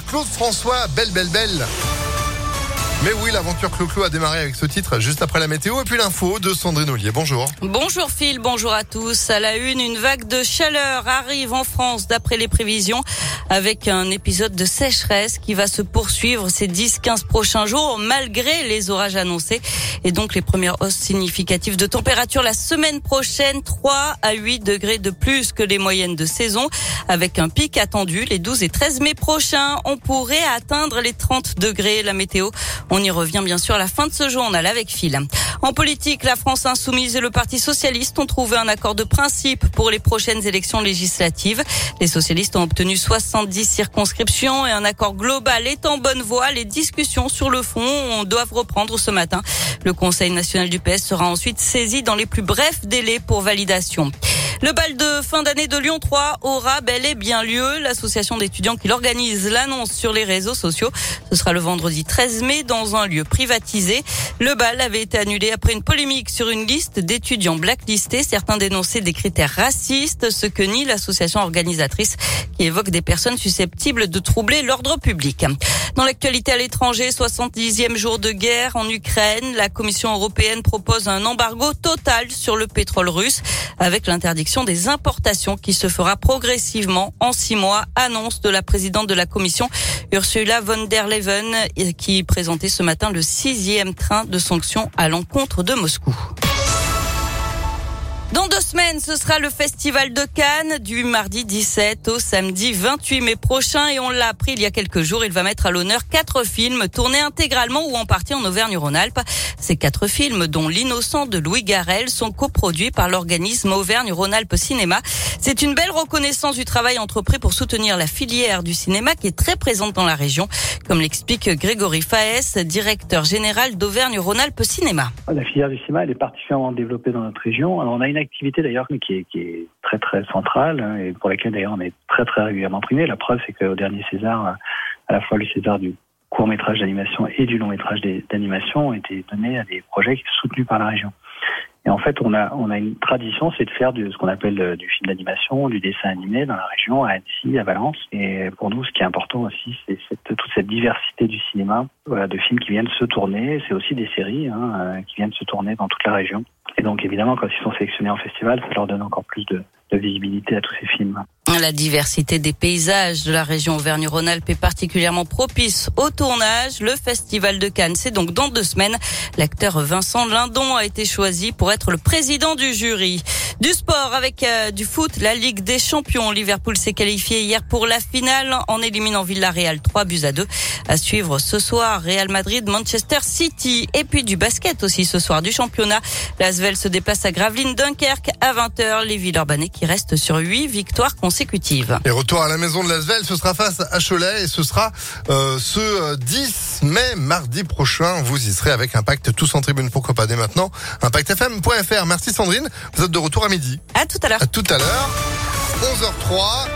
Claude François, belle, belle, belle. Mais oui, l'aventure Clo-Clo a démarré avec ce titre juste après la météo et puis l'info de Sandrine Ollier. Bonjour. Bonjour Phil, bonjour à tous. À la une, une vague de chaleur arrive en France d'après les prévisions avec un épisode de sécheresse qui va se poursuivre ces 10-15 prochains jours malgré les orages annoncés et donc les premières hausses significatives de température la semaine prochaine 3 à 8 degrés de plus que les moyennes de saison avec un pic attendu les 12 et 13 mai prochains. On pourrait atteindre les 30 degrés. La météo on y revient bien sûr à la fin de ce journal avec Phil. En politique, la France insoumise et le Parti socialiste ont trouvé un accord de principe pour les prochaines élections législatives. Les socialistes ont obtenu 70 circonscriptions et un accord global est en bonne voie. Les discussions sur le fond doivent reprendre ce matin. Le Conseil national du PS sera ensuite saisi dans les plus brefs délais pour validation. Le bal de fin d'année de Lyon 3 aura bel et bien lieu. L'association d'étudiants qui l'organise l'annonce sur les réseaux sociaux. Ce sera le vendredi 13 mai dans un lieu privatisé. Le bal avait été annulé après une polémique sur une liste d'étudiants blacklistés. Certains dénonçaient des critères racistes, ce que nie l'association organisatrice qui évoque des personnes susceptibles de troubler l'ordre public. Dans l'actualité à l'étranger, 70e jour de guerre en Ukraine, la Commission européenne propose un embargo total sur le pétrole russe avec l'interdiction des importations qui se fera progressivement en six mois, annonce de la présidente de la Commission, Ursula von der Leyen, qui présentait ce matin le sixième train de sanctions à l'encontre de Moscou. Dans deux semaines, ce sera le Festival de Cannes du mardi 17 au samedi 28 mai prochain et on l'a appris il y a quelques jours. Il va mettre à l'honneur quatre films tournés intégralement ou en partie en Auvergne-Rhône-Alpes. Ces quatre films, dont L'innocent de Louis Garrel, sont coproduits par l'organisme Auvergne-Rhône-Alpes Cinéma. C'est une belle reconnaissance du travail entrepris pour soutenir la filière du cinéma qui est très présente dans la région, comme l'explique Grégory Faes, directeur général d'Auvergne-Rhône-Alpes Cinéma. La filière du cinéma, elle est particulièrement développée dans notre région. On a une activité d'ailleurs qui est, très très centrale hein, et pour laquelle d'ailleurs on est très très régulièrement primé. La preuve, c'est qu'au dernier César, à la fois le César du court métrage d'animation et du long métrage d'animation ont été donnés à des projets soutenus par la région. Et en fait, on a, on a une tradition, c'est de faire ce qu'on appelle euh, du film d'animation, du dessin animé dans la région, à Annecy, à Valence. Et pour nous, ce qui est important aussi, c'est toute cette diversité du cinéma, de films qui viennent se tourner. C'est aussi des séries hein, euh, qui viennent se tourner dans toute la région. Donc, évidemment, quand ils sont sélectionnés en festival, ça leur donne encore plus de, de visibilité à tous ces films. La diversité des paysages de la région Auvergne-Rhône-Alpes est particulièrement propice au tournage. Le Festival de Cannes, c'est donc dans deux semaines. L'acteur Vincent Lindon a été choisi pour être le président du jury. Du sport avec euh, du foot, la Ligue des Champions. Liverpool s'est qualifié hier pour la finale en éliminant Villarreal 3 buts à 2. À suivre ce soir, Real Madrid, Manchester City et puis du basket aussi ce soir du championnat. L'Asvel se déplace à Gravelines, Dunkerque à 20h. Les Villeurbanais qui restent sur 8 victoires consécutives. Et retour à la maison de l'Asvel, ce sera face à Cholet et ce sera euh, ce 10 euh, mai, mardi prochain. Vous y serez avec Impact tous en tribune. Pourquoi pas dès maintenant ImpactFM.fr. Merci Sandrine. Vous êtes de retour à midi. À tout à l'heure. À tout à l'heure. 11h03.